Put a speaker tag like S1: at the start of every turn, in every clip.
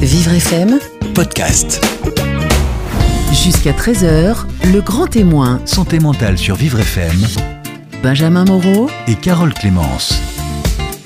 S1: Vivre FM,
S2: podcast.
S1: jusqu'à 13h, le grand témoin,
S2: Santé mentale sur Vivre FM
S1: Benjamin Moreau,
S2: et Carole Clémence.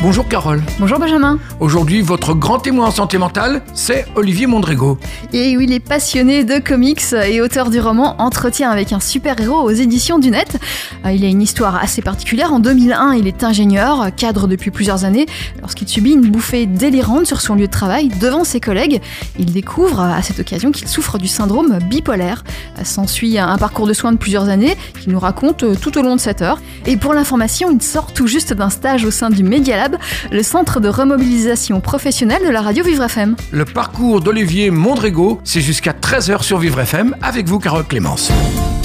S3: Bonjour Carole.
S4: Bonjour Benjamin.
S3: Aujourd'hui, votre grand témoin en santé mentale, c'est Olivier Mondrego.
S4: Et oui, il est passionné de comics et auteur du roman Entretien avec un super-héros aux éditions du Net. Euh, Il a une histoire assez particulière. En 2001, il est ingénieur, cadre depuis plusieurs années. Lorsqu'il subit une bouffée délirante sur son lieu de travail devant ses collègues, il découvre à cette occasion qu'il souffre du syndrome bipolaire. Euh, S'ensuit un parcours de soins de plusieurs années qu'il nous raconte euh, tout au long de cette heure. Et pour l'information, il sort tout juste d'un stage au sein du Media Lab, le centre de remobilisation professionnelle de la radio Vivre FM.
S3: Le parcours d'Olivier Mondrego, c'est jusqu'à 13h sur Vivre FM avec vous Carole Clémence.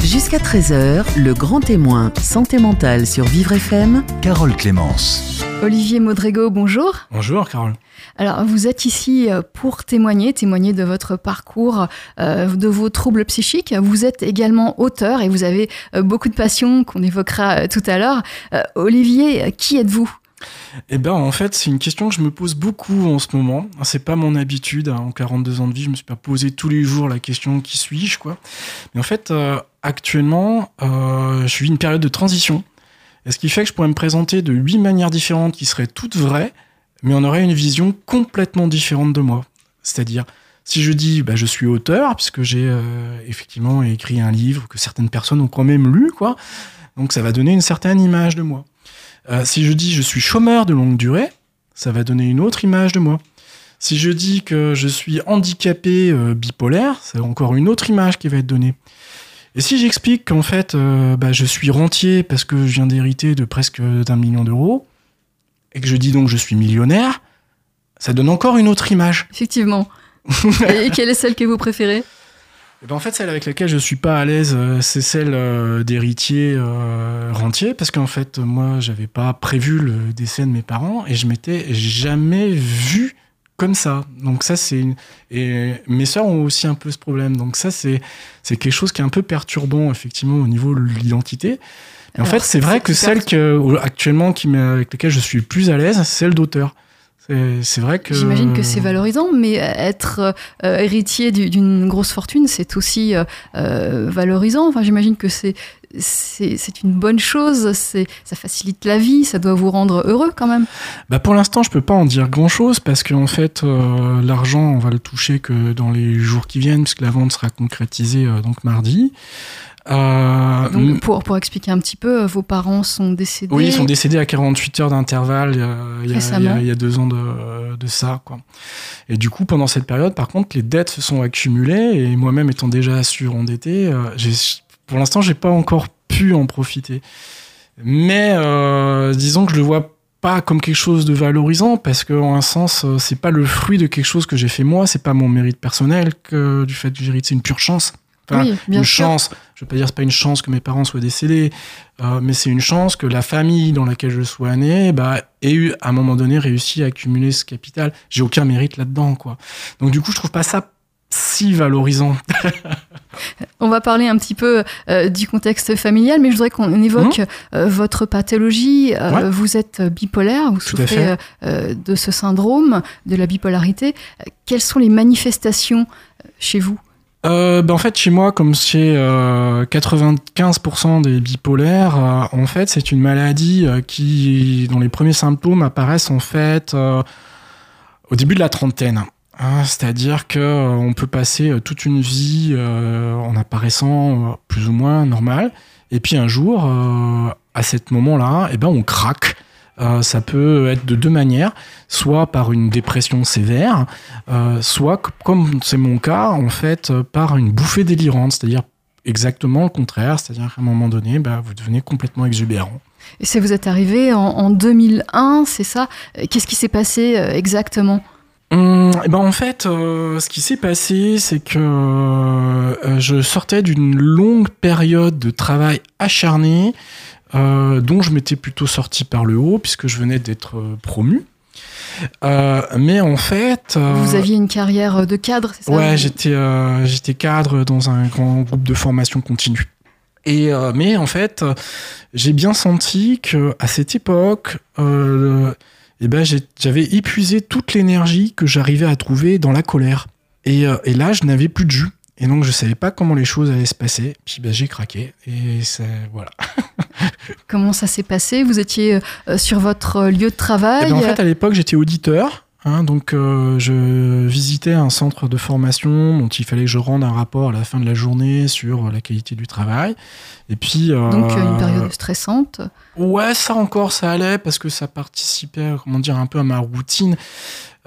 S1: jusqu'à 13h, le grand témoin, santé mentale sur Vivre FM,
S2: Carole Clémence.
S4: Olivier Modrego, bonjour.
S3: Bonjour Carole.
S4: Alors, vous êtes ici euh, pour témoigner, témoigner de votre parcours, euh, de vos troubles psychiques. Vous êtes également auteur et vous avez euh, beaucoup de passion qu'on évoquera tout à l'heure. Euh, Olivier, qui êtes-vous?
S5: Eh ben, en fait, c'est une question que je me pose beaucoup en ce moment. C'est pas mon habitude. hein. En 42 ans de vie, je me suis pas posé tous les jours la question qui suis-je, quoi. Mais en fait, euh, actuellement, euh, je vis une période de transition. Et ce qui fait que je pourrais me présenter de huit manières différentes qui seraient toutes vraies, mais on aurait une vision complètement différente de moi. C'est-à-dire, si je dis, bah, je suis auteur, puisque j'ai euh, effectivement écrit un livre que certaines personnes ont quand même lu, quoi. Donc, ça va donner une certaine image de moi. Euh, si je dis je suis chômeur de longue durée, ça va donner une autre image de moi. Si je dis que je suis handicapé euh, bipolaire, c'est encore une autre image qui va être donnée. Et si j'explique qu'en fait euh, bah, je suis rentier parce que je viens d'hériter de presque d'un million d'euros, et que je dis donc je suis millionnaire, ça donne encore une autre image.
S4: Effectivement. et quelle est celle que vous préférez?
S5: Eh ben, en fait, celle avec laquelle je suis pas à l'aise, euh, c'est celle euh, d'héritier euh, rentier, parce qu'en fait, moi, j'avais pas prévu le décès de mes parents et je m'étais jamais vu comme ça. Donc ça, c'est une... et mes sœurs ont aussi un peu ce problème. Donc ça, c'est c'est quelque chose qui est un peu perturbant effectivement au niveau de l'identité. Et en fait, c'est vrai que celle que actuellement qui avec laquelle je suis plus à l'aise, c'est celle d'auteur. C'est vrai que
S4: J'imagine que c'est valorisant, mais être euh, héritier du- d'une grosse fortune, c'est aussi euh, euh, valorisant. Enfin, j'imagine que c'est c'est une bonne chose. C'est ça facilite la vie. Ça doit vous rendre heureux quand même.
S5: Bah pour l'instant, je peux pas en dire grand chose parce qu'en fait, euh, l'argent, on va le toucher que dans les jours qui viennent, puisque la vente sera concrétisée euh, donc mardi. Euh,
S4: Donc, pour, pour expliquer un petit peu, euh, vos parents sont décédés.
S5: oui, ils sont décédés à 48 heures d'intervalle il y, a- il y
S4: Récemment.
S5: a- il y a deux ans de, de ça. Quoi. Et du coup, pendant cette période, par contre, les dettes se sont accumulées et moi-même étant déjà surendetté, euh, pour l'instant, j'ai pas encore pu en profiter. Mais euh, disons que je le vois pas comme quelque chose de valorisant parce que en un sens c'est pas le fruit de quelque chose que j'ai fait moi c'est pas mon mérite personnel que du fait que j'ai hérité c'est une pure chance
S4: Oui,
S5: une
S4: sûr.
S5: chance je veux pas dire c'est pas une chance que mes parents soient décédés euh, mais c'est une chance que la famille dans laquelle je sois né bah ait eu à un moment donné réussi à accumuler ce capital j'ai aucun mérite là dedans quoi donc du coup je trouve pas ça si valorisant
S4: On va parler un petit peu euh, du contexte familial, mais je voudrais qu'on évoque euh, votre pathologie. Euh,
S5: Mmh. Ouais.
S4: Vous êtes bipolaire, vous
S5: Tout
S4: souffrez de ce syndrome, de la bipolarité. Quelles sont les manifestations chez vous?
S5: Euh, ben en fait, chez moi, comme chez euh, 95% des bipolaires, euh, c'est une maladie qui, dont les premiers symptômes apparaissent en fait au début de la trentaine. Hein, C'est-à-dire que on peut passer toute une vie en apparaissant plus ou moins normal, et puis un jour, à ce moment-là, eh ben on craque. Euh, ça peut être de deux manières, soit par une dépression sévère, euh, soit, comme c'est mon cas, en fait, euh, par une bouffée délirante, c'est-à-dire exactement le contraire, c'est-à-dire qu'à un moment donné, bah, vous devenez complètement exubérant.
S4: Et ça vous est arrivé en, en 2001, c'est ça? Qu'est-ce qui s'est passé exactement?
S5: Hum, eh ben en fait, euh, ce qui s'est passé, c'est que euh, je sortais d'une longue période de travail acharné, euh, dont je m'étais plutôt sorti par le haut, puisque je venais d'être euh, promu. Euh, mais en fait, euh,
S4: Vous aviez une carrière de cadre, c'est ça?
S5: Ouais, j'étais euh, j'étais cadre dans un grand groupe de formation continue. Et mais en fait, j'ai bien senti que à cette époque, et ben j'avais épuisé toute l'énergie que j'arrivais à trouver dans la colère. Et, et là, je n'avais plus de jus. Et donc, je savais pas comment les choses allaient se passer. Puis, ben, j'ai craqué. Et c'est voilà.
S4: Comment ça s'est passé? Vous étiez euh, sur votre euh, lieu de
S5: Eh
S4: travail
S5: ben, en fait, à l'époque, j'étais auditeur. hein, donc, euh, je visitais un centre de formation dont il fallait que je rende un rapport à la fin de la journée sur la qualité du travail. Et puis, euh,
S4: Donc euh, une période stressante.
S5: Ouais, ça encore, ça allait parce que ça participait, comment dire, un peu à ma routine.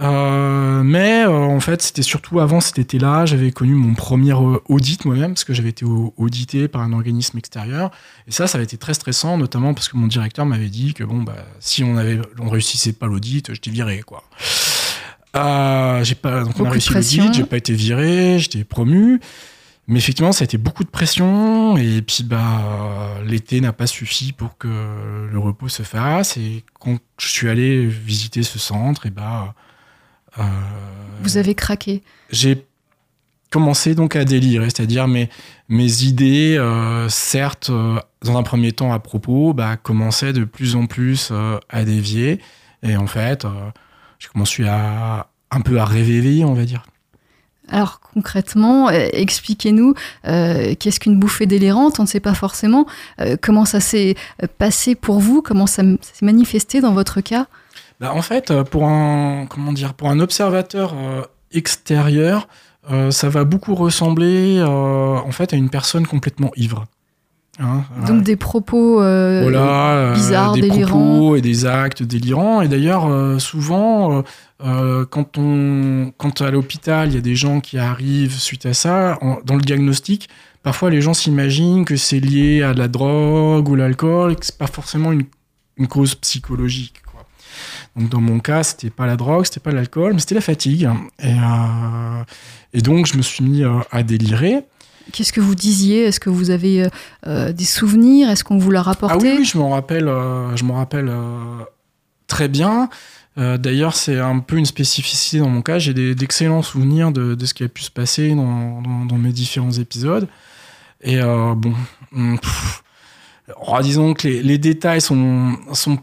S5: Euh, mais euh, en fait, c'était surtout avant cet été-là, j'avais connu mon premier audit moi-même parce que j'avais été au- audité par un organisme extérieur. Et ça, ça avait été très stressant, notamment parce que mon directeur m'avait dit que bon, bah, si on avait, on réussissait pas l'audit, j'étais viré, quoi. Euh, j'ai pas, donc on
S4: Beaucoup
S5: a
S4: de
S5: réussi l'audit, j'ai pas été viré, j'étais promu. Mais effectivement, ça a été beaucoup de pression. Et puis, bah, euh, l'été n'a pas suffi pour que le repos se fasse. Et quand je suis allé visiter ce centre, et bah, euh,
S4: Vous avez craqué.
S5: j'ai commencé donc à délirer, c'est-à-dire mes, mes idées, euh, certes, euh, dans un premier temps à propos, bah, commençaient de plus en plus à dévier. Et en fait, j'ai commencé à un peu à réveiller, on va dire.
S4: Alors concrètement, euh, expliquez-nous euh, qu'est-ce qu'une bouffée délirante? On ne sait pas forcément euh, comment ça s'est passé pour vous, comment ça s'est manifesté dans votre cas?
S5: Bah, en fait, pour un, comment dire, pour un observateur extérieur, ça va beaucoup ressembler en fait à une personne complètement ivre. Hein,
S4: Donc des propos euh,
S5: voilà, euh,
S4: bizarres,
S5: des
S4: délirants.
S5: propos et des actes délirants. Et d'ailleurs, euh, souvent, euh, quand, on, quand à l'hôpital, il y a des gens qui arrivent suite à ça, en- dans le diagnostic, parfois les gens s'imaginent que c'est lié à de la drogue ou l'alcool, et que c'est pas forcément une, une cause psychologique. Quoi. Donc dans mon cas, c'était pas la drogue, c'était pas l'alcool, mais c'était la fatigue. Et, et donc je me suis mis à délirer.
S4: Qu'est-ce que vous disiez? Est-ce que vous avez euh, euh, des souvenirs? Est-ce qu'on vous l'a rapporté?
S5: Ah oui, oui, je m'en rappelle, euh, je m'en rappelle euh, très bien. D'ailleurs, c'est un peu une spécificité dans mon cas. J'ai d'excellents souvenirs de, ce qui a pu se passer dans, mes différents épisodes. Et bon, hum, oh, disons que les, détails sont, sont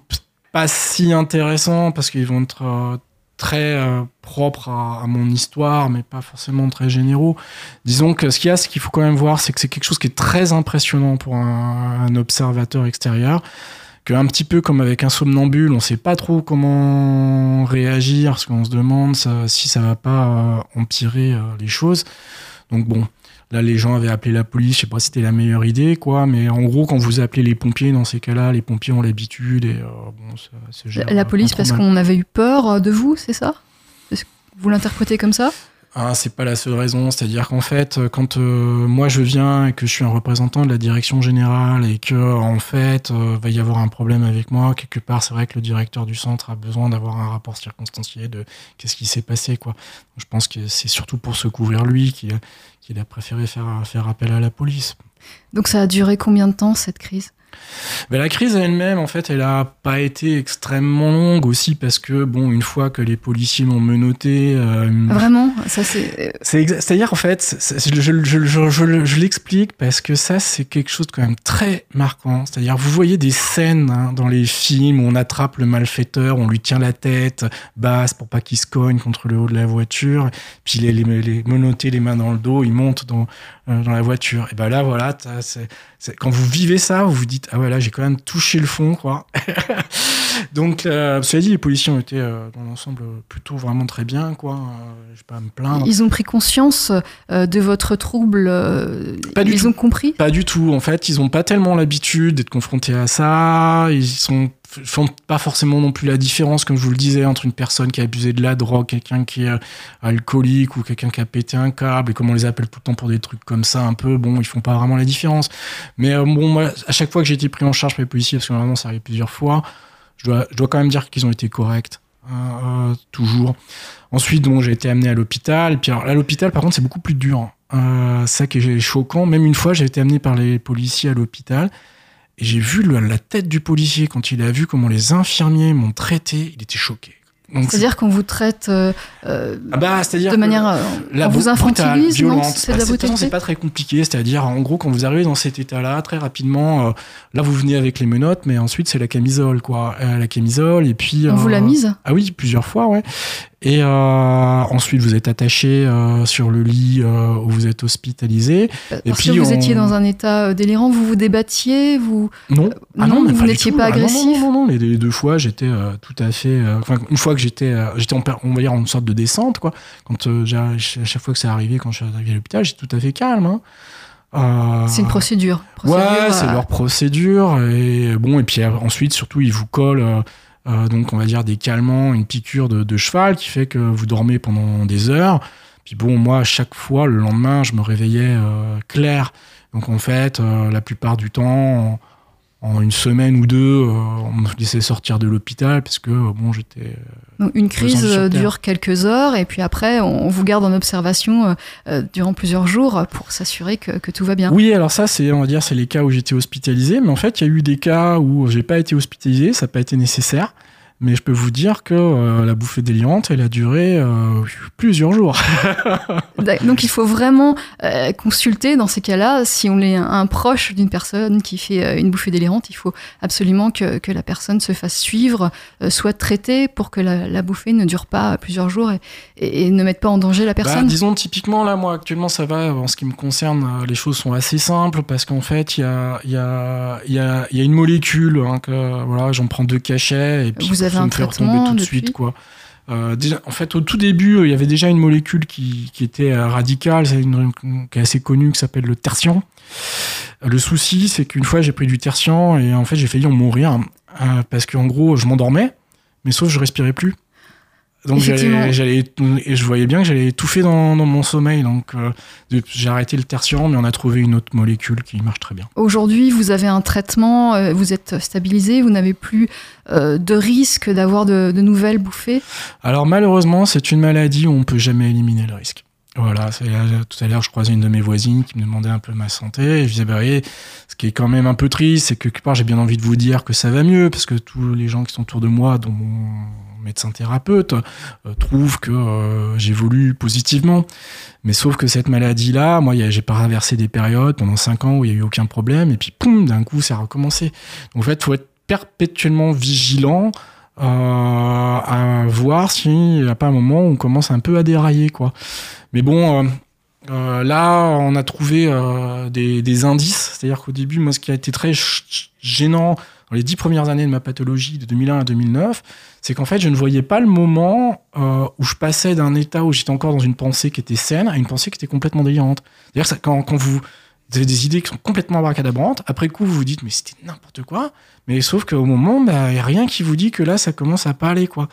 S5: pas si intéressants parce qu'ils vont être très euh, propres à, mon histoire, mais pas forcément très généraux. Disons que ce qu'il y a, ce qu'il faut quand même voir, c'est que c'est quelque chose qui est très impressionnant pour un, observateur extérieur. Un petit peu comme avec un somnambule, on sait pas trop comment réagir, parce qu'on se demande si ça va pas euh, empirer euh, les choses. Donc bon, là les gens avaient appelé la police, je sais pas si c'était la meilleure idée, quoi, mais en gros quand vous appelez les pompiers dans ces cas-là, les pompiers ont l'habitude et euh, bon, ça gère.
S4: La, police parce qu'on avait eu peur euh, de vous, c'est ça? Vous l'interprétez comme ça?
S5: Ah, c'est pas la seule raison, c'est-à-dire qu'en fait, euh, quand euh, moi je viens et que je suis un représentant de la direction générale et que en fait euh, va y avoir un problème avec moi quelque part, c'est vrai que le directeur du centre a besoin d'avoir un rapport circonstancié de qu'est-ce qui s'est passé quoi. Je pense que c'est surtout pour se couvrir lui qu'il a, a préféré faire faire appel à la police.
S4: Donc ça a duré combien de temps cette crise?
S5: Ben, la crise elle-même, en fait, elle a pas été extrêmement longue aussi parce que bon, une fois que les policiers m'ont menotté, euh,
S4: Vraiment Ça c'est.
S5: Exa- C'est-à-dire, en fait, je, je, je, je, je- je l'explique parce que ça, c'est quelque chose de quand même très marquant. C'est-à-dire, vous voyez des scènes hein, dans les films où on attrape le malfaiteur, on lui tient la tête basse pour pas qu'il se cogne contre le haut de la voiture, puis les, les, les menottés les mains dans le dos, il monte dans, euh, dans la voiture. Et ben là, voilà, quand vous vivez ça, vous vous dites, ah ouais, là, j'ai quand même touché le fond, quoi. Donc, euh, cela dit, les policiers ont été, euh, dans l'ensemble, plutôt vraiment très bien, quoi. Euh, je vais pas à me plaindre.
S4: Ils ont pris conscience euh, de votre trouble.
S5: Pas du
S4: ils
S5: tout.
S4: ont compris?
S5: Pas du tout. En fait, ils n'ont pas tellement l'habitude d'être confrontés à ça. Ils sont font pas forcément non plus la différence, comme je vous le disais, entre une personne qui a abusé de la drogue, quelqu'un qui est alcoolique ou quelqu'un qui a pété un câble, et comme on les appelle tout le temps pour des trucs comme ça, un peu, bon, ils font pas vraiment la différence. Mais euh, bon, moi, à chaque fois que j'ai été pris en charge par les policiers, parce que vraiment ça arrive plusieurs fois, je dois, quand même dire qu'ils ont été corrects. euh, euh, toujours. Ensuite, bon, j'ai été amené à l'hôpital. Puis à l'hôpital, par contre, c'est beaucoup plus dur. Euh, ça qui est choquant. Même une fois, j'ai été amené par les policiers à l'hôpital. Et j'ai vu la tête du policier quand il a vu comment les infirmiers m'ont traité. Il était choqué.
S4: C'est-à-dire qu'on vous traite euh, euh,
S5: Ah bah,
S4: de manière. euh,
S5: la
S4: on vous infantilise,
S5: violente.
S4: C'est
S5: pas très compliqué. C'est-à-dire, en gros, quand vous arrivez dans cet état-là, très rapidement, euh, là, vous venez avec les menottes, mais ensuite, c'est la camisole, quoi. Euh, la camisole, et puis.
S4: On vous
S5: euh,
S4: l'a mise
S5: Ah oui, plusieurs fois, ouais. Et euh, ensuite, vous êtes attaché euh, sur le lit euh, où vous êtes hospitalisé.
S4: Parce
S5: et
S4: que
S5: puis,
S4: vous
S5: on-
S4: étiez dans un état délirant, vous vous débattiez, vous.
S5: Non, ah
S4: non,
S5: mais
S4: vous n'étiez pas
S5: Ah non,
S4: agressif
S5: Non, non, non, les, les deux fois, j'étais tout à fait. Enfin, une fois que j'étais, j'étais en, on va dire en sorte de descente, quoi. Quand à chaque fois que c'est arrivé, quand je suis arrivé à l'hôpital, j'étais tout à fait calme. hein. Euh,
S4: C'est une procédure. procédure,
S5: Ouais, c'est leur procédure. Et bon, et puis ensuite, surtout, ils vous collent, euh, donc on va dire des calmants, une piqûre de, de cheval qui fait que vous dormez pendant des heures. Puis bon, moi, à chaque fois, le lendemain, je me réveillais euh, clair. Donc en fait, euh, la plupart du temps, en, une semaine ou deux, euh, on me laissait sortir de l'hôpital parce que euh, bon, j'étais.
S4: Donc une crise euh, dure quelques heures et puis après on vous garde en observation euh, euh, durant plusieurs jours pour s'assurer que, que tout va bien.
S5: Oui, alors ça, c'est on va dire, c'est les cas où j'étais hospitalisé. Mais en fait, il y a eu des cas où j'ai pas été hospitalisé, ça n'a pas été nécessaire. Mais je peux vous dire que euh, la bouffée délirante, elle a duré euh, plusieurs jours.
S4: D'ac- Donc il faut vraiment euh, consulter dans ces cas-là. Si on est un, un proche d'une personne qui fait une bouffée délirante, il faut absolument que, que la personne se fasse suivre, soit traitée pour que la, la bouffée ne dure pas plusieurs jours et, et- et ne mette pas en danger la
S5: Bah,
S4: personne.
S5: disons typiquement là, moi actuellement ça va. En ce qui me concerne, les choses sont assez simples parce qu'en fait il y a, y, a, y, a, y a une molécule hein, que voilà, j'en prends deux cachets et puis
S4: Vous avez
S5: ça
S4: un
S5: me fait retomber tout de suite quoi. Euh, déjà, en fait, au tout début, euh, il y avait déjà une molécule qui, qui était euh, radicale, c'est une, qui est assez connue, qui s'appelle le tertian. Le souci, c'est qu'une fois, j'ai pris du tertian et en fait, j'ai failli en mourir euh, parce qu'en gros, je m'endormais, mais sauf que je respirais plus. Donc j'allais, et je voyais bien que j'allais étouffer dans, dans mon sommeil. Donc euh, j'ai arrêté le tertian, mais on a trouvé une autre molécule qui marche très bien.
S4: Aujourd'hui, vous avez un traitement, euh, vous êtes stabilisé, vous n'avez plus euh, de risque d'avoir de, de nouvelles bouffées?
S5: Alors malheureusement, c'est une maladie où on peut jamais éliminer le risque. Voilà, tout à l'heure, je croisais une de mes voisines qui me demandait un peu ma santé. Et je disais, bah, voyez, ce qui est quand même un peu triste, c'est que quelque part, j'ai bien envie de vous dire que ça va mieux, parce que tous les gens qui sont autour de moi, dont médecin thérapeute, euh, trouvent que euh, j'évolue positivement. Mais sauf que cette maladie-là, moi, il j'ai traversé des périodes pendant cinq ans où il y a eu aucun problème, et puis poum, d'un coup, ça a recommencé. Donc, en fait, faut être perpétuellement vigilant euh, à voir s'il n'y a pas un moment où on commence un peu à dérailler, quoi. Mais bon, là, on a trouvé des, des indices. C'est-à-dire qu'au début, moi, ce qui a été très gênant dans les dix premières années de ma pathologie, de 2001 à 2009, c'est qu'en fait, je ne voyais pas le moment euh, où je passais d'un état où j'étais encore dans une pensée qui était saine à une pensée qui était complètement délirante. Ça- quand, quand vous avez des idées qui sont complètement abracadabrantes, après coup, vous vous dites, mais c'était n'importe quoi. Mais sauf qu'au moment, bah, il n'y a rien qui vous dit que là, ça commence à pas aller, quoi.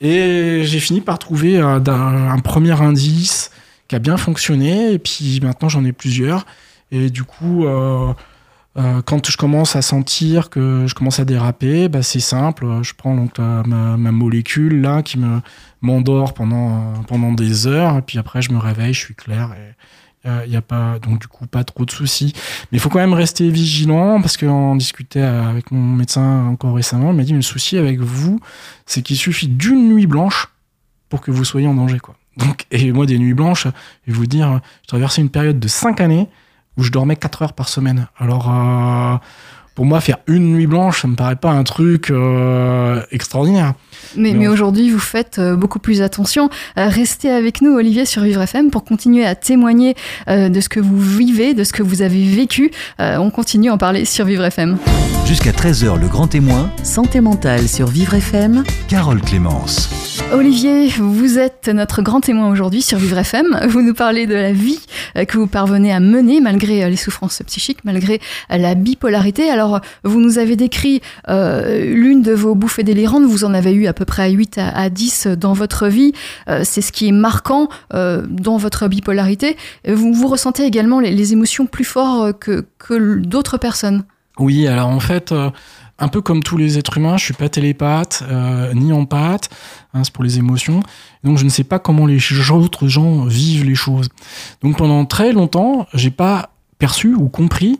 S5: Et j'ai fini par trouver euh, un premier indice qui a bien fonctionné. Et puis maintenant, j'en ai plusieurs. Et du coup, euh, euh, quand je commence à sentir que je commence à déraper, bah, c'est simple. Je prends donc euh, ma, molécule là qui me m'endort pendant euh, pendant des heures. Et puis après, je me réveille, je suis clair. Et il y a pas donc du coup pas trop de soucis. Mais il faut quand même rester vigilant parce qu'on discutait avec mon médecin encore récemment. Il m'a dit le souci avec vous, c'est qu'il suffit d'une nuit blanche pour que vous soyez en danger quoi. Donc et moi des nuits blanches, je vais vous dire, j'ai traversé une période de 5 années où je dormais 4 heures par semaine. Alors euh, pour moi faire une nuit blanche, ça me paraît pas un truc euh, extraordinaire.
S4: Mais,
S5: Mais
S4: mais
S5: on-
S4: aujourd'hui, vous faites euh, beaucoup plus attention. Euh, restez avec nous, Olivier, sur Vivre FM pour continuer à témoigner euh, de ce que vous vivez, de ce que vous avez vécu. Euh, on continue à en parler sur Vivre FM.
S2: Jusqu'à 13h, le grand témoin,
S1: Santé mentale sur Vivre FM.
S2: Carole Clémence.
S4: Olivier, vous êtes notre grand témoin aujourd'hui sur Vivre FM. Vous nous parlez de la vie que vous parvenez à mener malgré les souffrances psychiques, malgré la bipolarité. Alors, vous nous avez décrit euh, l'une de vos bouffées délirantes. Vous en avez eu à peu près à 8 à, à 10 dans votre vie. Euh, C'est ce qui est marquant euh, dans votre bipolarité. Vous, ressentez également les, émotions plus fort que, d'autres personnes.
S5: Oui, alors en fait, un peu comme tous les êtres humains, je suis pas télépathe ni empathe, hein, c'est pour les émotions. Donc je ne sais pas comment les autres gens vivent les choses. Donc pendant très longtemps, j'ai pas perçu ou compris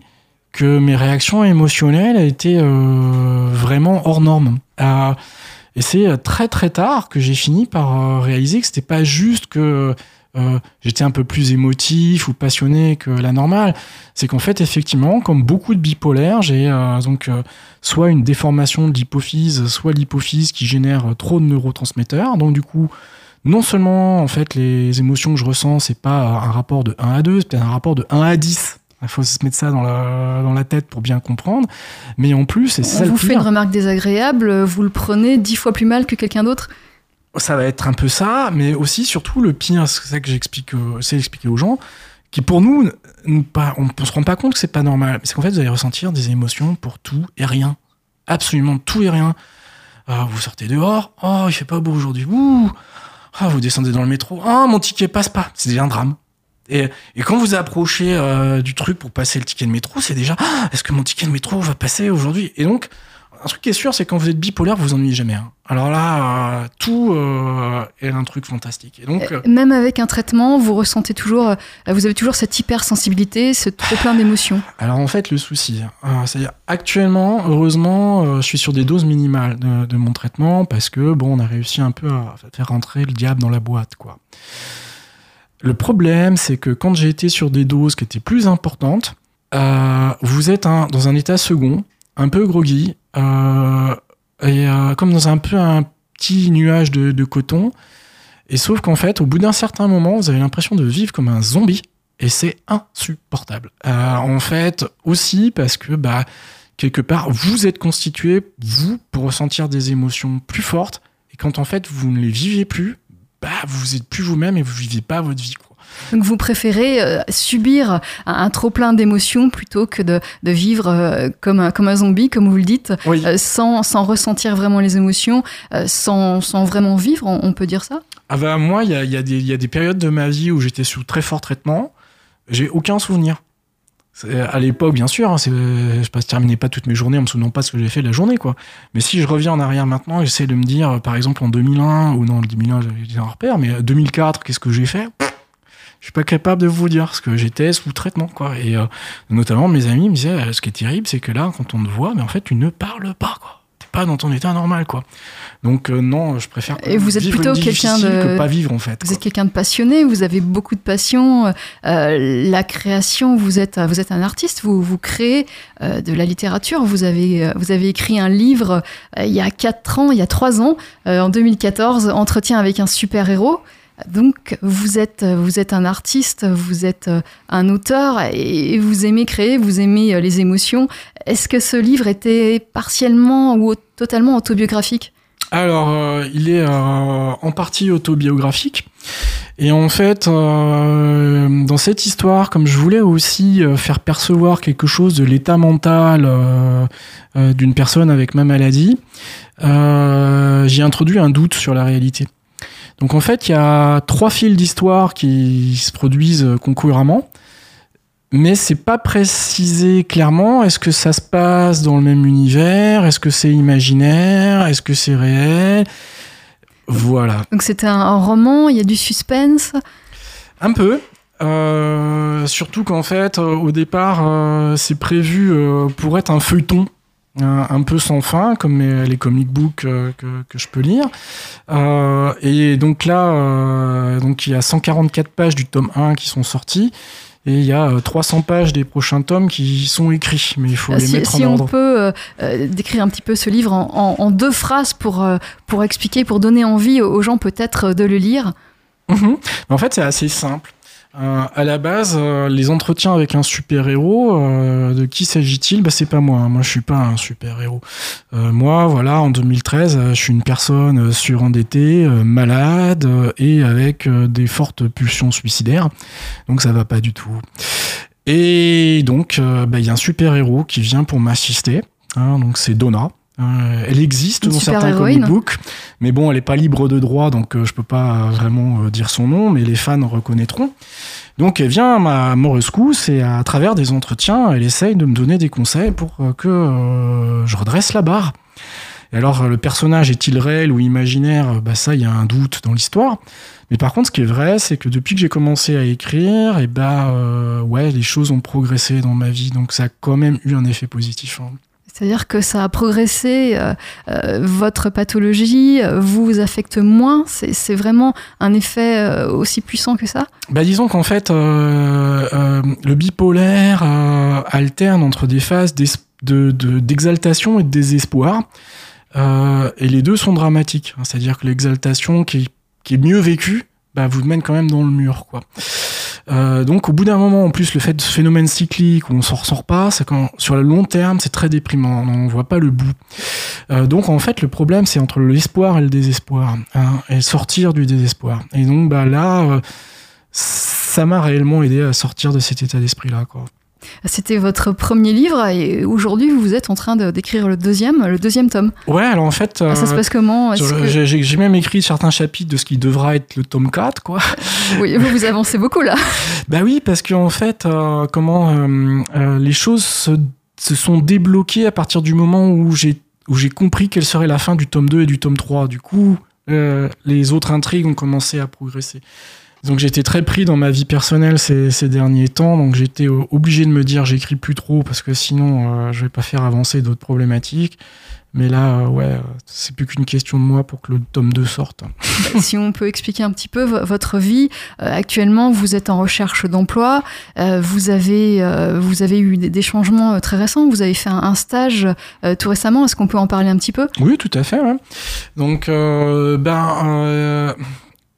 S5: que mes réactions émotionnelles étaient euh, vraiment hors normes. Et c'est euh, très très tard que j'ai fini par euh, réaliser que c'était pas juste que j'étais un peu plus émotif ou passionné que la normale. C'est qu'en fait, effectivement, comme beaucoup de bipolaires, j'ai donc soit une déformation de l'hypophyse, soit l'hypophyse qui génère trop de neurotransmetteurs. Donc du coup, non seulement en fait les émotions que je ressens, c'est pas un rapport de 1 à 2, c'est un rapport de 1 à 10. Il faut se mettre ça dans la, dans la tête pour bien comprendre. Mais en plus, et c'est ça
S4: On vous fait une remarque désagréable, vous le prenez dix fois plus mal que quelqu'un d'autre?
S5: Ça va être un peu ça, mais aussi surtout le pire, c'est ça que j'explique, euh, c'est expliquer aux gens, qui pour nous, n- nous pas, on, on se rend pas compte que c'est pas normal. C'est qu'en fait, vous allez ressentir des émotions pour tout et rien, absolument tout et rien. Ah, vous sortez dehors, oh il fait pas beau aujourd'hui, ouh, ah vous descendez dans le métro, ah mon ticket passe pas, c'est déjà un drame. Et, et quand vous approchez euh, du truc pour passer le ticket de métro, c'est déjà, ah, est-ce que mon ticket de métro va passer aujourd'hui? Et donc, un truc qui est sûr, c'est quand vous êtes bipolaire, vous vous ennuyez jamais. hein. Alors là, euh, tout euh, est un truc fantastique. Et donc, euh,
S4: Même avec un traitement, vous ressentez toujours, vous avez toujours cette hypersensibilité, ce trop plein d'émotions.
S5: alors en fait, le souci, c'est-à-dire actuellement, heureusement, je suis sur des doses minimales de, de mon traitement parce que bon, on a réussi un peu à faire rentrer le diable dans la boîte, quoi. Le problème, c'est que quand j'ai été sur des doses qui étaient plus importantes, euh, vous êtes dans un état second, un peu groggy, euh, et euh, comme dans un peu un petit nuage de, coton. Et sauf qu'en fait, au bout d'un certain moment, vous avez l'impression de vivre comme un zombie. Et c'est insupportable. En fait, aussi parce que, bah, quelque part, vous êtes constitué, vous, pour ressentir des émotions plus fortes. Et quand en fait, vous ne les vivez plus, bah, vous êtes plus vous-même et vous vivez pas votre vie, quoi.
S4: Donc vous préférez euh, subir un, un trop plein d'émotions plutôt que de, de vivre euh, comme, un, comme un zombie, comme vous le dites,
S5: Oui.
S4: euh, sans, sans ressentir vraiment les émotions, sans, sans vraiment vivre, on, on peut dire ça?
S5: Ah bah moi, il y a, y a y a des périodes de ma vie où j'étais sous très fort traitement. J'ai aucun souvenir. À l'époque, bien sûr, hein, je ne terminais pas toutes mes journées en me souvenant pas ce que j'ai fait de la journée. quoi. Mais si je reviens en arrière maintenant, j'essaie de me dire, euh, par exemple en 2001, ou non, en 2001, j'avais déjà un repère, mais euh, 2004, qu'est-ce que j'ai fait? Je suis pas capable de vous dire, parce que j'étais sous traitement. quoi. Et euh, notamment, mes amis me disaient, euh, ce qui est terrible, c'est que là, quand on te voit, mais en fait, tu ne parles pas. quoi. Pas dans ton état normal. quoi. Donc euh, non, je préfère
S4: Et vous êtes plutôt quelqu'un de-
S5: que pas vivre en fait.
S4: Vous
S5: quoi.
S4: êtes quelqu'un de passionné, vous avez beaucoup de passion, euh, la création, vous êtes, vous êtes un artiste, vous, vous créez euh, de la littérature, vous avez, euh, vous avez écrit un livre euh, il y a 4 ans, il y a 3 ans, euh, en 2014, Entretien avec un super-héros. Donc vous êtes, vous êtes un artiste, vous êtes euh, un auteur et vous aimez créer, vous aimez euh, les émotions. Est-ce que ce livre était partiellement ou totalement autobiographique?
S5: Alors, euh, il est en partie autobiographique. Et en fait, dans cette histoire, comme je voulais aussi faire percevoir quelque chose de l'état mental d'une personne avec ma maladie, j'ai introduit un doute sur la réalité. Donc en fait, il y a trois fils d'histoire qui se produisent euh, concurremment. Mais c'est pas précisé clairement. Est-ce que ça se passe dans le même univers? Est-ce que c'est imaginaire? Est-ce que c'est réel? Voilà,
S4: Donc c'est un, roman, il y a du suspense?
S5: un peu. Euh, surtout qu'en fait, euh, au départ, euh, c'est prévu euh, pour être un feuilleton. Un, un peu sans fin, comme mes- les comic books euh, que, que je peux lire. Euh, et donc là, euh, donc il y a 144 pages du tome 1 qui sont sorties. Et il y a euh, 300 pages des prochains tomes qui sont écrits, mais il faut les
S4: si
S5: mettre
S4: si
S5: en
S4: on
S5: ordre.
S4: peut euh, euh, décrire un petit peu ce livre en, en- en deux phrases pour, pour expliquer, pour donner envie aux gens peut-être de le lire.
S5: Mhm. En fait, c'est assez simple. Euh, à la base, euh, les entretiens avec un super-héros, euh, de qui s'agit-il? Bah, C'est pas moi. hein. Moi, je suis pas un super-héros. Euh, moi, voilà, en 2013, euh, je suis une personne surendettée, malade et avec des fortes pulsions suicidaires. Donc, ça va pas du tout. Et donc, bah, il y a un super-héros qui vient pour m'assister. hein. donc, c'est Donna. Euh, elle existe
S4: Une
S5: dans certains comic books, mais bon, elle est pas libre de droit, donc euh, je peux pas euh, vraiment euh, dire son nom, mais les fans reconnaîtront. Donc elle vient à ma, mon rescousse et à travers des entretiens, elle essaye de me donner des conseils pour que je redresse la barre. Et alors, le personnage est-il réel ou imaginaire? Bah ça, il y a un doute dans l'histoire. Mais par contre, ce qui est vrai, c'est que depuis que j'ai commencé à écrire, et bah euh, ouais, les choses ont progressé dans ma vie, donc ça a quand même eu un effet positif. hein.
S4: C'est-à-dire que ça a progressé, euh, euh, votre pathologie euh, vous affecte moins. C'est vraiment un effet aussi puissant que ça?
S5: Bah disons qu'en fait, le bipolaire alterne entre des phases d'es- de- d'exaltation et de désespoir. Et les deux sont dramatiques. C'est-à-dire que l'exaltation qui, est- qui est mieux vécue, bah, vous mène quand même dans le mur. Quoi. Euh, donc au bout d'un moment, en plus, le fait de ce phénomène cyclique où on s'en ressort pas, c'est quand sur le long terme, c'est très déprimant. On voit pas le bout. Euh, donc en fait, le problème, c'est entre l'espoir et le désespoir, hein, et sortir du désespoir. Et donc bah là, euh, ça m'a réellement aidé à sortir de cet état d'esprit-là. Quoi.
S4: C'était votre premier livre et aujourd'hui vous êtes en train de- d'écrire le deuxième, le deuxième tome.
S5: Ouais, alors en fait,
S4: Ah, ça se
S5: euh,
S4: passe comment? Que-
S5: j'ai même écrit certains chapitres de ce qui devra être le tome 4, quoi.
S4: Oui, vous, vous avancez beaucoup là.
S5: Bah oui, parce qu'en fait, euh, comment euh, les choses se, se sont débloquées à partir du moment où j'ai où j'ai compris quelle serait la fin du tome 2 et du tome 3. Du coup, les autres intrigues ont commencé à progresser. Donc j'étais très pris dans ma vie personnelle ces, ces derniers temps, donc j'étais obligé de me dire j'écris plus trop parce que sinon euh, je vais pas faire avancer d'autres problématiques. Mais là, euh, ouais, c'est plus qu'une question de moi pour que le tome 2 sorte.
S4: si on peut expliquer un petit peu vo- votre vie. Euh, actuellement, vous êtes en recherche d'emploi. Euh, vous avez vous avez eu des, des changements très récents. Vous avez fait un, un stage tout récemment. Est-ce qu'on peut en parler un petit peu?
S5: Oui, tout à fait. ouais. Donc, ben,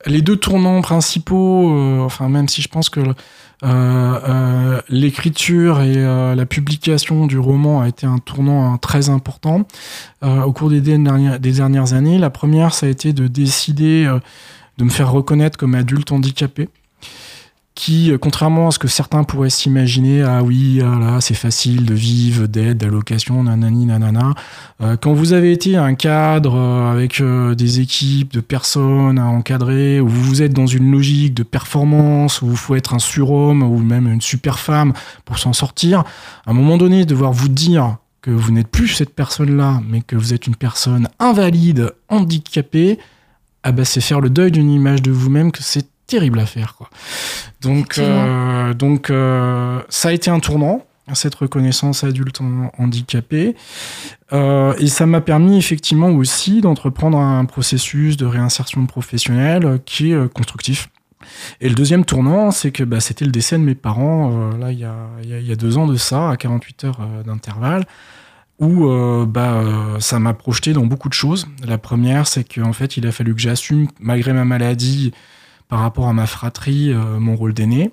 S5: les deux tournants principaux, euh, enfin, même si je pense que euh, euh, l'écriture et la publication du roman a été un tournant hein, très important au cours des dernières, années. La première, ça a été de décider de me faire reconnaître comme adulte handicapé qui, euh, contrairement à ce que certains pourraient s'imaginer, ah oui, ah là, c'est facile de vivre d'aide, d'allocation, nanani, nanana. Euh, quand vous avez été un cadre euh, avec des équipes de personnes à encadrer, où vous êtes dans une logique de performance, où il faut être un surhomme ou même une super femme pour s'en sortir, à un moment donné, devoir vous dire que vous n'êtes plus cette personne-là, mais que vous êtes une personne invalide, handicapée, ah bah, c'est faire le deuil d'une image de vous-même que c'est terrible à faire. Quoi. Donc, euh, donc euh, ça a été un tournant, cette reconnaissance adulte handicapé. Euh, et ça m'a permis effectivement aussi d'entreprendre un processus de réinsertion professionnelle qui est constructif. Et le deuxième tournant, c'est que bah, c'était le décès de mes parents, là, il y a, y a- y a deux ans de ça, à 48 heures d'intervalle, où euh, bah, euh, ça m'a projeté dans beaucoup de choses. La première, c'est qu'en fait, il a fallu que j'assume, malgré ma maladie, par rapport à ma fratrie, euh, mon rôle d'aîné.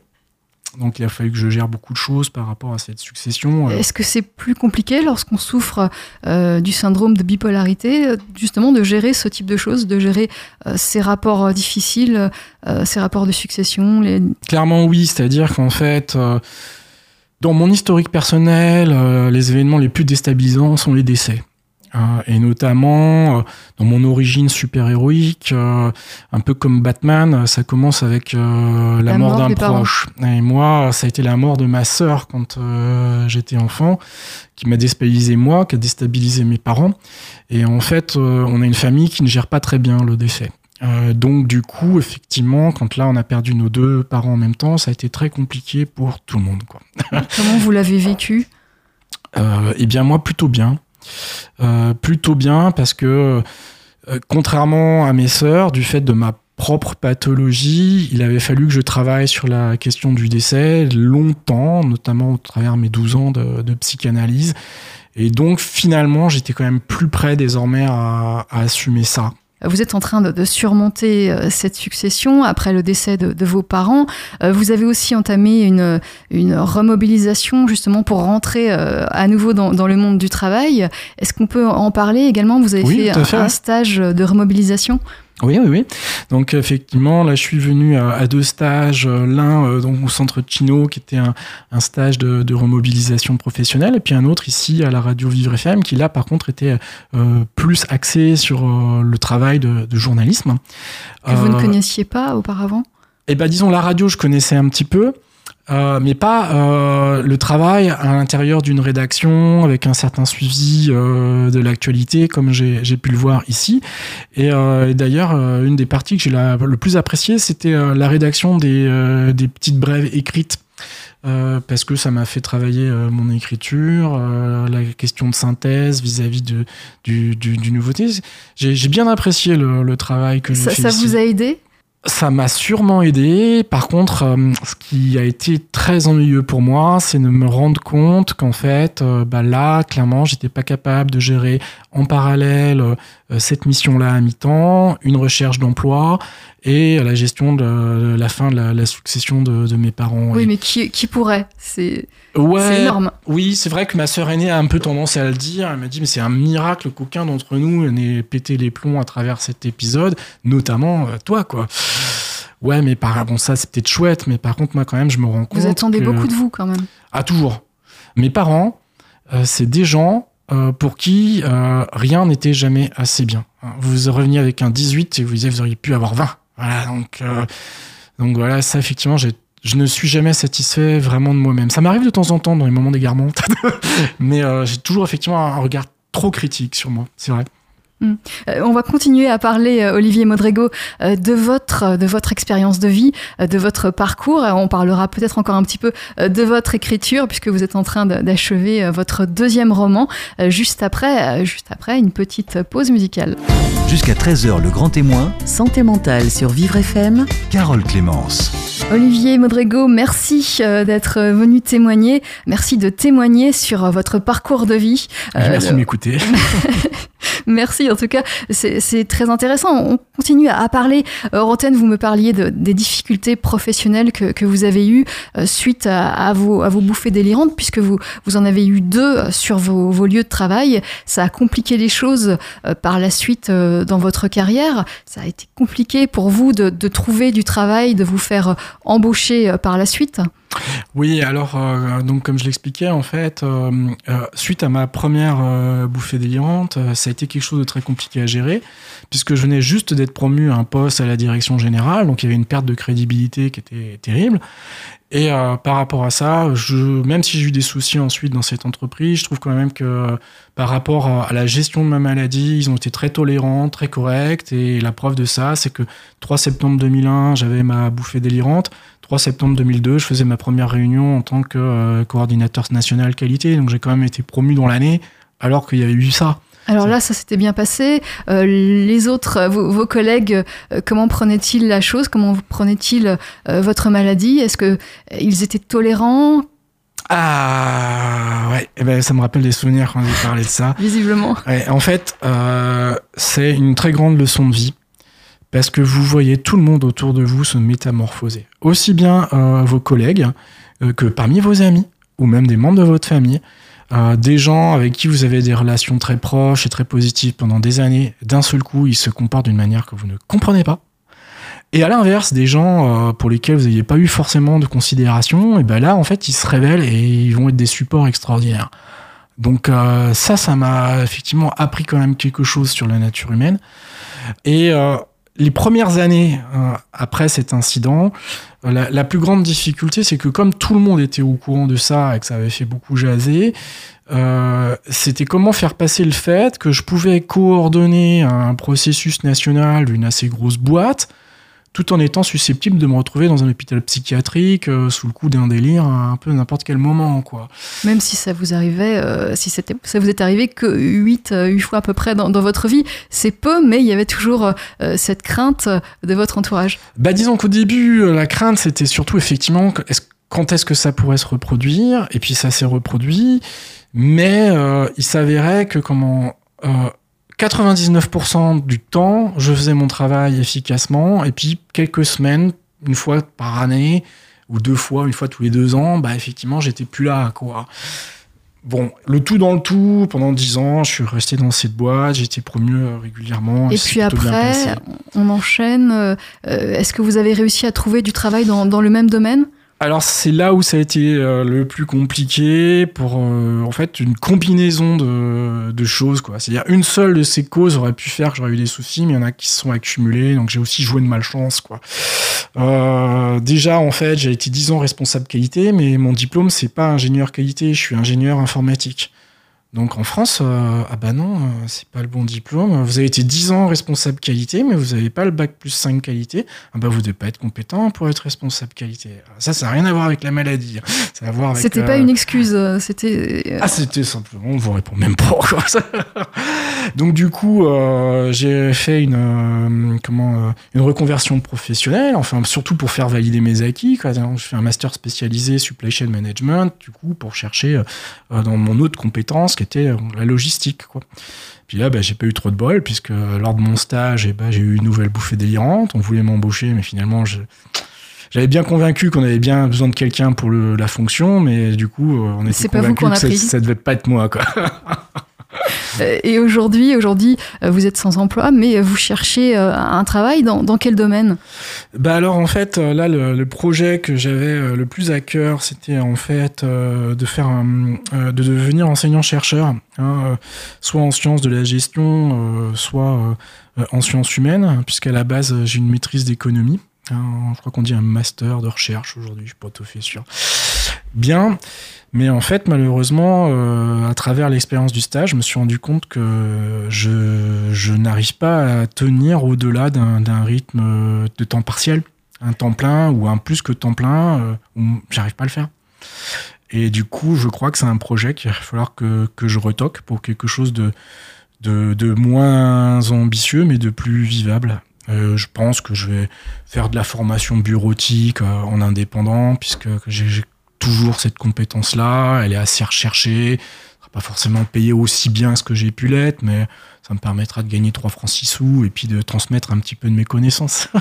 S5: Donc il a fallu que je gère beaucoup de choses par rapport à cette succession. Euh,
S4: Est-ce que c'est plus compliqué lorsqu'on souffre euh, du syndrome de bipolarité, justement, de gérer ce type de choses, de gérer euh, ces rapports difficiles, euh, ces rapports de succession les...
S5: Clairement oui, c'est-à-dire qu'en fait, dans mon historique personnel, les événements les plus déstabilisants sont les décès. Euh, et notamment, euh, dans mon origine super-héroïque, euh, un peu comme Batman, ça commence avec la,
S4: La
S5: mort,
S4: mort
S5: d'un
S4: parents.
S5: proche. Et moi, ça a été la mort de ma sœur quand j'étais enfant, qui m'a déstabilisé moi, qui a déstabilisé mes parents. Et en fait, on a une famille qui ne gère pas très bien le décès. Euh, donc du coup, effectivement, quand là on a perdu nos deux parents en même temps, ça a été très compliqué pour tout le monde. Quoi.
S4: Comment vous l'avez vécu?
S5: Eh bien moi plutôt bien, plutôt bien parce que euh, contrairement à mes sœurs, du fait de ma propre pathologie, il avait fallu que je travaille sur la question du décès longtemps, notamment au travers mes 12 ans de, psychanalyse. Et donc finalement, j'étais quand même plus prêt désormais à assumer ça.
S4: Vous êtes en train de, de surmonter euh, cette succession après le décès de, de vos parents. Euh, vous avez aussi entamé une, une remobilisation justement pour rentrer euh, à nouveau dans, dans le monde du travail. Est-ce qu'on peut en parler également? Vous avez
S5: Oui,
S4: fait, un,
S5: fait,
S4: un
S5: ouais.
S4: stage de remobilisation?
S5: Oui, oui, oui. Donc effectivement, là, je suis venu à, à deux stages. euh, L'un euh, donc au centre Chino, qui était un, un stage de, de remobilisation professionnelle, et puis un autre ici à la radio Vivre FM, qui là, par contre, était euh, plus axé sur euh, le travail de, de journalisme.
S4: Que vous ne connaissiez pas auparavant?
S5: Eh ben, disons, la radio, je connaissais un petit peu, euh, mais pas euh, le travail à l'intérieur d'une rédaction avec un certain suivi euh, de l'actualité, comme j'ai pu le voir ici. Et, et d'ailleurs, une des parties que j'ai le plus appréciée, c'était la rédaction des, des petites brèves écrites euh, parce que ça m'a fait travailler euh, mon écriture, euh, la question de synthèse vis-à-vis de, du, du, nouveauté. J'ai j'ai bien apprécié le, le travail que
S4: Ça,
S5: j'ai fait
S4: ça
S5: ici.
S4: vous a aidé?
S5: Ça m'a sûrement aidé. Par contre, euh, ce qui a été très ennuyeux pour moi, c'est de me rendre compte qu'en fait, euh, bah là, clairement, j'étais pas capable de gérer en parallèle euh, cette mission-là à mi-temps, une recherche d'emploi et la gestion de, la fin de la, la succession de, de mes parents.
S4: Oui,
S5: Et-
S4: mais qui, qui pourrait? C'est
S5: ouais,
S4: énorme.
S5: oui, c'est vrai que ma sœur aînée a un peu tendance à le dire. Elle m'a dit, mais c'est un miracle qu'aucun d'entre nous n'ait pété les plombs à travers cet épisode, notamment euh, toi, quoi. Ouais, mais par bon, ça c'est peut-être chouette, mais par contre, moi, quand même, je me rends compte.
S4: Vous attendez
S5: que-
S4: beaucoup de vous quand même.
S5: Ah, toujours. Mes parents, euh, c'est des gens euh, pour qui euh, rien n'était jamais assez bien. Vous reveniez avec un 18 et vous disiez, vous auriez pu avoir 20. Voilà, donc, euh, donc voilà, ça, effectivement, je ne suis jamais satisfait vraiment de moi-même. Ça m'arrive de temps en temps dans les moments d'égarement, mais j'ai toujours effectivement un regard trop critique sur moi, c'est vrai.
S4: Euh, on va continuer à parler, euh, Olivier Modrego, euh, de votre, de votre expérience de vie, euh, de votre parcours. On parlera peut-être encore un petit peu euh, de votre écriture, puisque vous êtes en train de- d'achever euh, votre deuxième roman, euh, juste après, euh, juste après une petite pause musicale.
S2: Jusqu'à 13h, le grand témoin,
S1: Santé mentale sur Vivre FM.
S2: Carole Clémence.
S4: Olivier Modrego, merci d'être venu témoigner. Merci de témoigner sur votre parcours de vie. Euh,
S5: Merci de m'écouter.
S4: Merci en tout cas, c'est très intéressant. On continue à, parler. Euh, Roten, vous me parliez de, des difficultés professionnelles que, vous avez eues euh, suite à, vos, bouffées délirantes, puisque vous, en avez eu deux euh, sur vos, lieux de travail. Ça a compliqué les choses euh, par la suite euh, dans votre carrière. Ça a été compliqué pour vous de, trouver du travail, de vous faire embaucher par la suite.
S5: Oui, alors, euh, donc comme je l'expliquais, en fait, euh, euh, suite à ma première bouffée délirante, ça a été quelque chose de très compliqué à gérer, puisque je venais juste d'être promu à un poste à la direction générale, donc il y avait une perte de crédibilité qui était terrible. Et par rapport à ça, même si j'ai eu des soucis ensuite dans cette entreprise, je trouve quand même que par rapport à la gestion de ma maladie, ils ont été très tolérants, très corrects. Et la preuve de ça, c'est que 3 septembre 2001, j'avais ma bouffée délirante. 3 septembre 2002, je faisais ma première réunion en tant que euh, coordinateur national qualité. Donc j'ai quand même été promu dans l'année alors qu'il y avait eu ça.
S4: Alors là, ça s'était bien passé. Euh, les autres, euh, vos, vos collègues, euh, comment prenaient-ils la chose? Comment prenaient-ils euh, votre maladie? Est-ce que ils étaient tolérants?
S5: Ah ouais, eh ben, ça me rappelle des souvenirs quand j'ai parlé de ça.
S4: Visiblement.
S5: Ouais, en fait, c'est une très grande leçon de vie parce que vous voyez tout le monde autour de vous se métamorphoser. Aussi bien euh, vos collègues euh, que parmi vos amis ou même des membres de votre famille. Euh, des gens avec qui vous avez des relations très proches et très positives pendant des années, d'un seul coup, ils se comportent d'une manière que vous ne comprenez pas. Et à l'inverse, des gens pour lesquels vous n'aviez pas eu forcément de considération, et ben là, en fait, ils se révèlent et ils vont être des supports extraordinaires. Donc ça, ça m'a effectivement appris quand même quelque chose sur la nature humaine. Et les premières années euh, après cet incident, euh, la, plus grande difficulté, c'est que comme tout le monde était au courant de ça et que ça avait fait beaucoup jaser, euh, c'était comment faire passer le fait que je pouvais coordonner un processus national d'une assez grosse boîte, tout en étant susceptible de me retrouver dans un hôpital psychiatrique euh, sous le coup d'un délire à un peu n'importe quel moment quoi.
S4: Même si ça vous arrivait, euh, si c'était, ça vous est arrivé que 8, 8 fois à peu près dans, dans votre vie, c'est peu, mais il y avait toujours euh, cette crainte de votre entourage.
S5: Bah disons qu'au début, euh, la crainte c'était surtout effectivement est-ce, quand est-ce que ça pourrait se reproduire, et puis ça s'est reproduit, mais euh, il s'avérait que comment 99% du temps, je faisais mon travail efficacement, et puis quelques semaines, une fois par année, ou deux fois, une fois tous les deux ans, bah effectivement, j'étais plus là, quoi. Bon, le tout dans le tout, pendant dix ans, je suis resté dans cette boîte, j'ai été promu euh, régulièrement.
S4: Et, et puis après, on enchaîne. Euh, Est-ce que vous avez réussi à trouver du travail dans, dans le même domaine?
S5: Alors c'est là où ça a été euh, le plus compliqué pour euh, en fait une combinaison de, choses quoi. C'est-à-dire une seule de ces causes aurait pu faire que j'aurais eu des soucis, mais il y en a qui se sont accumulés, donc j'ai aussi joué de malchance quoi. Euh, déjà en fait j'ai été 10 ans responsable qualité, mais mon diplôme c'est pas ingénieur qualité, je suis ingénieur informatique. Donc en France, euh, ah bah non, euh, c'est pas le bon diplôme. Vous avez été 10 ans responsable qualité, mais vous n'avez pas le bac plus 5 qualité. Ah bah vous devez pas être compétent pour être responsable qualité. Ça, ça n'a rien à voir avec la maladie. Ça a à voir avec.
S4: C'était pas
S5: euh,
S4: une excuse, c'était.
S5: Ah, c'était simplement, on vous répond même pas. Quoi. Donc du coup, j'ai fait une comment une reconversion professionnelle, enfin surtout pour faire valider mes acquis. Quoi. Je fais un master spécialisé supply chain management, du coup pour chercher dans mon autre compétence qui était euh, la logistique. Quoi. Puis là, bah, j'ai pas eu trop de bol puisque lors de mon stage, eh ben, j'ai eu une nouvelle bouffée délirante. On voulait m'embaucher, mais finalement, je j'avais bien convaincu qu'on avait bien besoin de quelqu'un pour le- la fonction, mais du coup, euh, on était convaincu que ça, ça devait pas être moi. Quoi.
S4: Euh, Et aujourd'hui, aujourd'hui, euh, vous êtes sans emploi, mais vous cherchez euh, un travail dans, dans quel domaine?
S5: Bah alors en fait là le, projet que j'avais le plus à cœur c'était en fait de faire de devenir enseignant chercheur hein, soit en sciences de la gestion soit en sciences humaines puisqu'à la base j'ai une maîtrise d'économie hein, je crois qu'on dit un master de recherche aujourd'hui je suis pas tout fait sûr bien mais en fait malheureusement euh, à travers l'expérience du stage je me suis rendu compte que je, n'arrive pas à tenir au-delà d'un rythme de temps partiel un temps plein ou un plus que temps plein euh, j'arrive pas à le faire. Et du coup je crois que c'est un projet qu'il va falloir que, je retoque pour quelque chose de, moins ambitieux mais de plus vivable. Euh, je pense que je vais faire de la formation bureautique euh, en indépendant puisque que j'ai j'ai toujours cette compétence là elle est assez recherchée. Sera pas forcément payé aussi bien ce que j'ai pu l'être mais ça me permettra de gagner 3 francs 6 sous et puis de transmettre un petit peu de mes connaissances.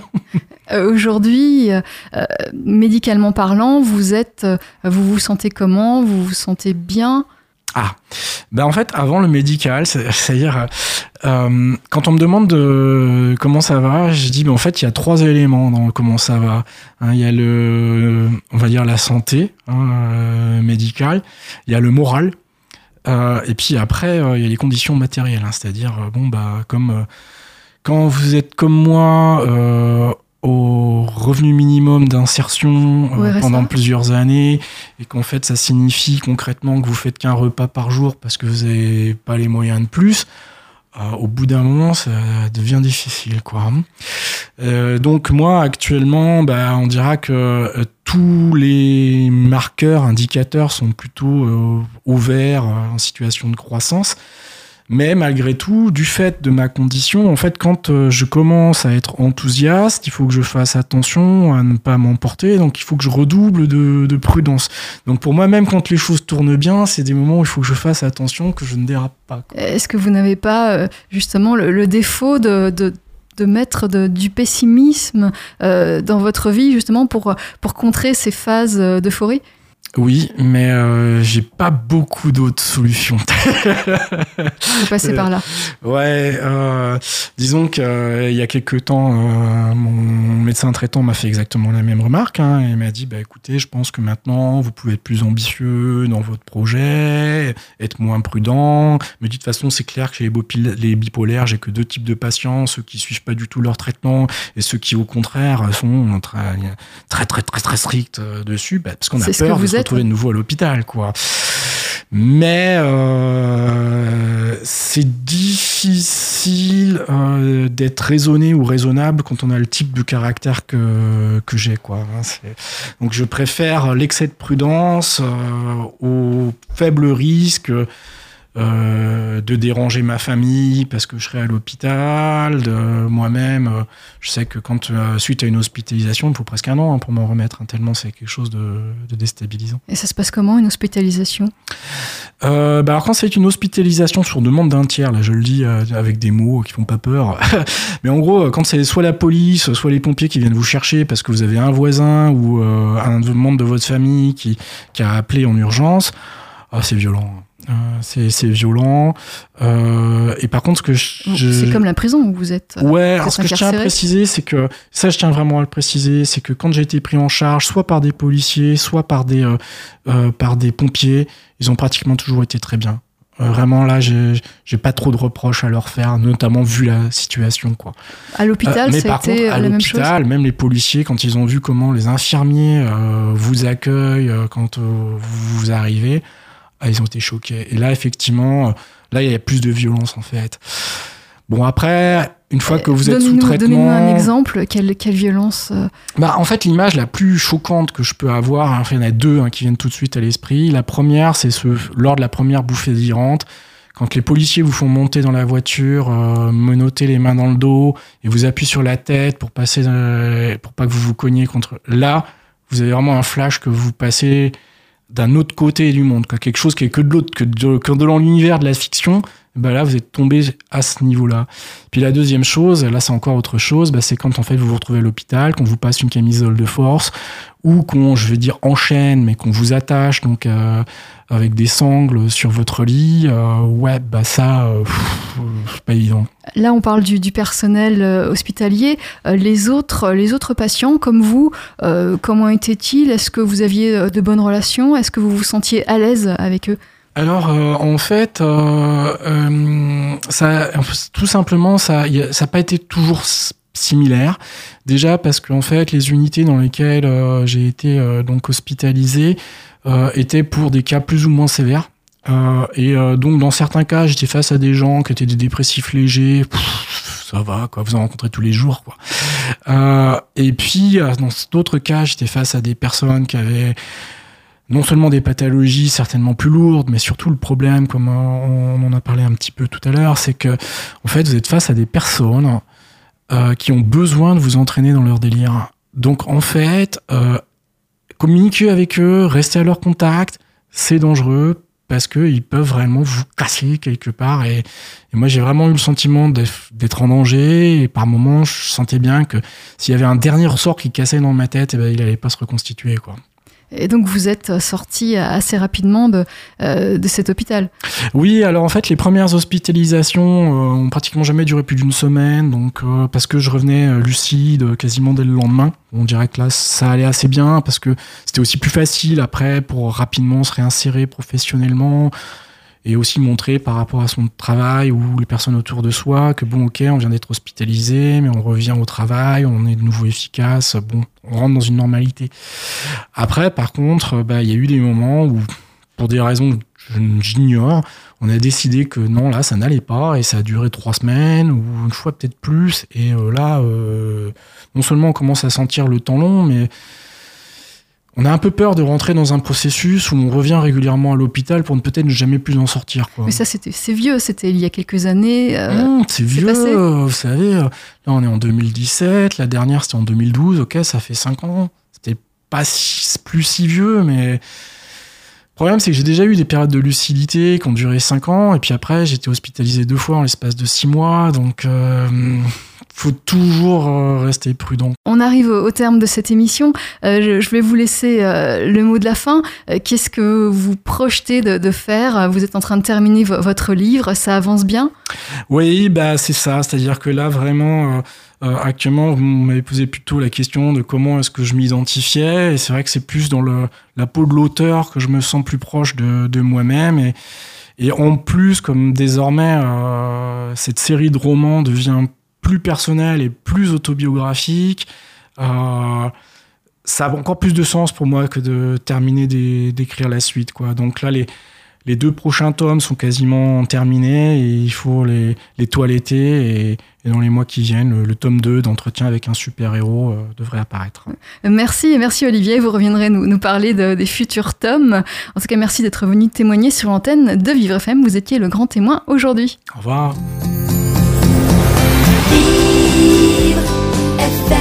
S4: Euh, Aujourd'hui, euh, euh, médicalement parlant, vous êtes, vous vous sentez comment? Vous vous sentez bien?
S5: Ah, ben en fait, avant le médical, c'est- c'est-à-dire, euh, quand on me demande de comment ça va, je dis, ben en fait, il y a trois éléments dans comment ça va. Hein, Il y a le, on va dire la santé hein, euh, médicale, il y a le moral, euh, et puis après, euh, il y a les conditions matérielles. hein, c'est-à-dire, euh, bon, bah, comme euh, quand vous êtes comme moi. euh, au revenu minimum d'insertion euh, pendant plusieurs années et qu'en fait ça signifie concrètement que vous faites qu'un repas par jour parce que vous n'avez pas les moyens de plus, euh, au bout d'un moment ça devient difficile quoi. Euh, donc moi actuellement bah, on dira que tous les marqueurs, indicateurs sont plutôt euh, en situation de croissance. Mais malgré tout, du fait de ma condition, en fait, quand euh, je commence à être enthousiaste, il faut que je fasse attention à ne pas m'emporter, donc il faut que je redouble de, de prudence. Donc pour moi, même quand les choses tournent bien, c'est des moments où il faut que je fasse attention, que je ne dérape pas.
S4: Est-ce que vous n'avez pas euh, justement le, défaut de, de, mettre du pessimisme euh, dans votre vie justement pour, pour contrer ces phases d'euphorie?
S5: Oui, mais euh, j'ai pas beaucoup d'autres solutions. Euh,
S4: par là.
S5: Ouais, euh, disons qu'il y a quelques temps, euh, mon médecin traitant m'a fait exactement la même remarque. Hein, et il m'a dit, bah écoutez, je pense que maintenant vous pouvez être plus ambitieux dans votre projet, être moins prudent. Dit de toute façon, c'est clair que chez les, les bipolaires, j'ai que deux types de patients, ceux qui suivent pas du tout leur traitement et ceux qui au contraire sont très très très très, très stricts euh, dessus, bah, parce qu'on a
S4: C'est ce
S5: peur
S4: que vous.
S5: Retrouver de nouveau à l'hôpital, quoi. Mais euh, c'est difficile euh, d'être raisonné ou raisonnable quand on a le type de caractère que, que j'ai. Quoi. hein, Donc je préfère l'excès de prudence euh, au faible risque euh, de déranger ma famille parce que je serai à l'hôpital, de moi-même. euh, je sais que quand euh, suite à une hospitalisation, il faut presque un an hein, pour m'en remettre, hein, tellement c'est quelque chose de, de déstabilisant.
S4: Et ça se passe comment une hospitalisation?
S5: Bah alors quand c'est une hospitalisation sur demande d'un tiers, là je le dis avec des mots qui font pas peur, mais en gros quand c'est soit la police, soit les pompiers qui viennent vous chercher parce que vous avez un voisin ou un membre de votre famille qui, qui a appelé en urgence, ah, c'est violent. Euh, c'est violent. Euh, et par contre ce que je...
S4: C'est comme la prison où vous êtes. euh,
S5: Ouais, alors ce que je tiens à préciser, c'est que ça, je tiens vraiment à le préciser, c'est que quand j'ai été pris en charge, soit par des policiers, soit par des par des pompiers, ils ont pratiquement toujours été très bien. Euh, vraiment là, j'ai pas trop de reproches à leur faire, notamment vu la situation, quoi.
S4: À l'hôpital,
S5: Euh, par contre, à
S4: la même chose
S5: l'hôpital, même les policiers, quand ils ont vu comment les infirmiers euh, vous accueillent quand vous arrivez, ah, ils ont été choqués. Et là, effectivement, là, il y a plus de violence en fait. Bon, après, une fois que vous êtes sous traitement.
S4: Donnez-nous un exemple, quelle, quelle violence euh
S5: bah, En fait, l'image la plus choquante que je peux avoir, hein, il y en a deux hein, qui viennent tout de suite à l'esprit. La première, c'est ce, lors de la première bouffée délirante, quand les policiers vous font monter dans la voiture, euh, menotter les mains dans le dos et vous appuient sur la tête pour passer, euh, pour pas que vous vous cogniez contre. Là, vous avez vraiment un flash que vous passez d'un autre côté du monde, quoi. quelque chose qui est que de l'autre, que de, que de l'univers de la fiction, bah là vous êtes tombé à ce niveau-là. Puis la deuxième chose, là c'est encore autre chose, bah c'est quand en fait vous vous retrouvez à l'hôpital, qu'on vous passe une camisole de force ou qu'on, je vais dire, enchaîne, mais qu'on vous attache donc euh, avec des sangles sur votre lit. Euh, ouais, bah ça, euh, c'est pas évident.
S4: Là, on parle du, du personnel hospitalier. Les autres, les autres patients, comme vous, comment étaient-ils? Est-ce que vous aviez de bonnes relations? Est-ce que vous vous sentiez à l'aise avec eux?
S5: Alors en fait, ça, tout simplement, ça n'a pas été toujours similaire. Déjà parce qu'en fait, les unités dans lesquelles euh, j'ai été euh, donc hospitalisé euh, étaient pour des cas plus ou moins sévères. et donc dans certains cas, j'étais face à des gens qui étaient des dépressifs légers. ça va, quoi. Vous en rencontrez tous les jours, quoi. et puis dans d'autres cas, j'étais face à des personnes qui avaient non seulement des pathologies certainement plus lourdes, mais surtout le problème, comme on en a parlé un petit peu tout à l'heure, c'est que en fait vous êtes face à des personnes euh, qui ont besoin de vous entraîner dans leur délire. Donc en fait, euh, communiquer avec eux, rester à leur contact, c'est dangereux parce qu'ils peuvent vraiment vous casser quelque part. Et, moi, j'ai vraiment eu le sentiment d'être en danger. Et par moments, je sentais bien que s'il y avait un dernier ressort qui cassait dans ma tête, eh ben, il allait pas se reconstituer. quoi.
S4: Et donc vous êtes sorti assez rapidement de, euh, de cet hôpital.
S5: Oui, alors en fait les premières hospitalisations euh, ont pratiquement jamais duré plus d'une semaine, donc euh, parce que je revenais lucide quasiment dès le lendemain. On dirait que là ça allait assez bien parce que c'était aussi plus facile après pour rapidement se réinsérer professionnellement et aussi montrer par rapport à son travail ou les personnes autour de soi que bon ok on vient d'être hospitalisé mais on revient au travail on est de nouveau efficace bon on rentre dans une normalité. Après par contre bah, il y a eu des moments où pour des raisons que j'ignore on a décidé que non là ça n'allait pas et ça a duré trois semaines ou une fois peut-être plus et euh, là euh, non seulement on commence à sentir le temps long mais on a un peu peur de rentrer dans un processus où on revient régulièrement à l'hôpital pour ne peut-être ne jamais plus en sortir.
S4: Mais ça, c'était, c'est vieux, c'était il y a quelques années.
S5: Euh, c'est vieux, vous savez. Euh, là, on est en 2017, la dernière, c'était en 2012. Ok, ça fait 5 ans. C'était pas plus si vieux, mais. Le problème, c'est que j'ai déjà eu des périodes de lucidité qui ont duré 5 ans, et puis après, j'étais hospitalisé deux fois en l'espace de 6 mois, donc. Euh, faut toujours euh, rester prudent.
S4: On arrive au terme de cette émission. Euh, je vais vous laisser euh, le mot de la fin. Qu'est-ce que vous projetez de, faire? Vous êtes en train de terminer votre livre. Ça avance bien?
S5: Oui, bah c'est ça. C'est-à-dire que là, vraiment. actuellement, vous m'avez posé plutôt la question de comment est-ce que je m'identifiais, et c'est vrai que c'est plus dans le, la peau de l'auteur que je me sens plus proche de, de moi-même. Et, et en plus, comme désormais cette série de romans devient plus personnel et plus autobiographique. Euh, ça a encore plus de sens pour moi que de terminer d'écrire la suite. Quoi. Donc là, les, les deux prochains tomes sont quasiment terminés et il faut les, les toiletter. Et, dans les mois qui viennent, le, tome 2 d'entretien avec un super-héros euh, devrait apparaître.
S4: Merci, merci Olivier. Vous reviendrez nous, nous parler des futurs tomes. En tout cas, merci d'être venu témoigner sur l'antenne de Vivre FM. Vous étiez le grand témoin aujourd'hui.
S5: Au revoir. Vivre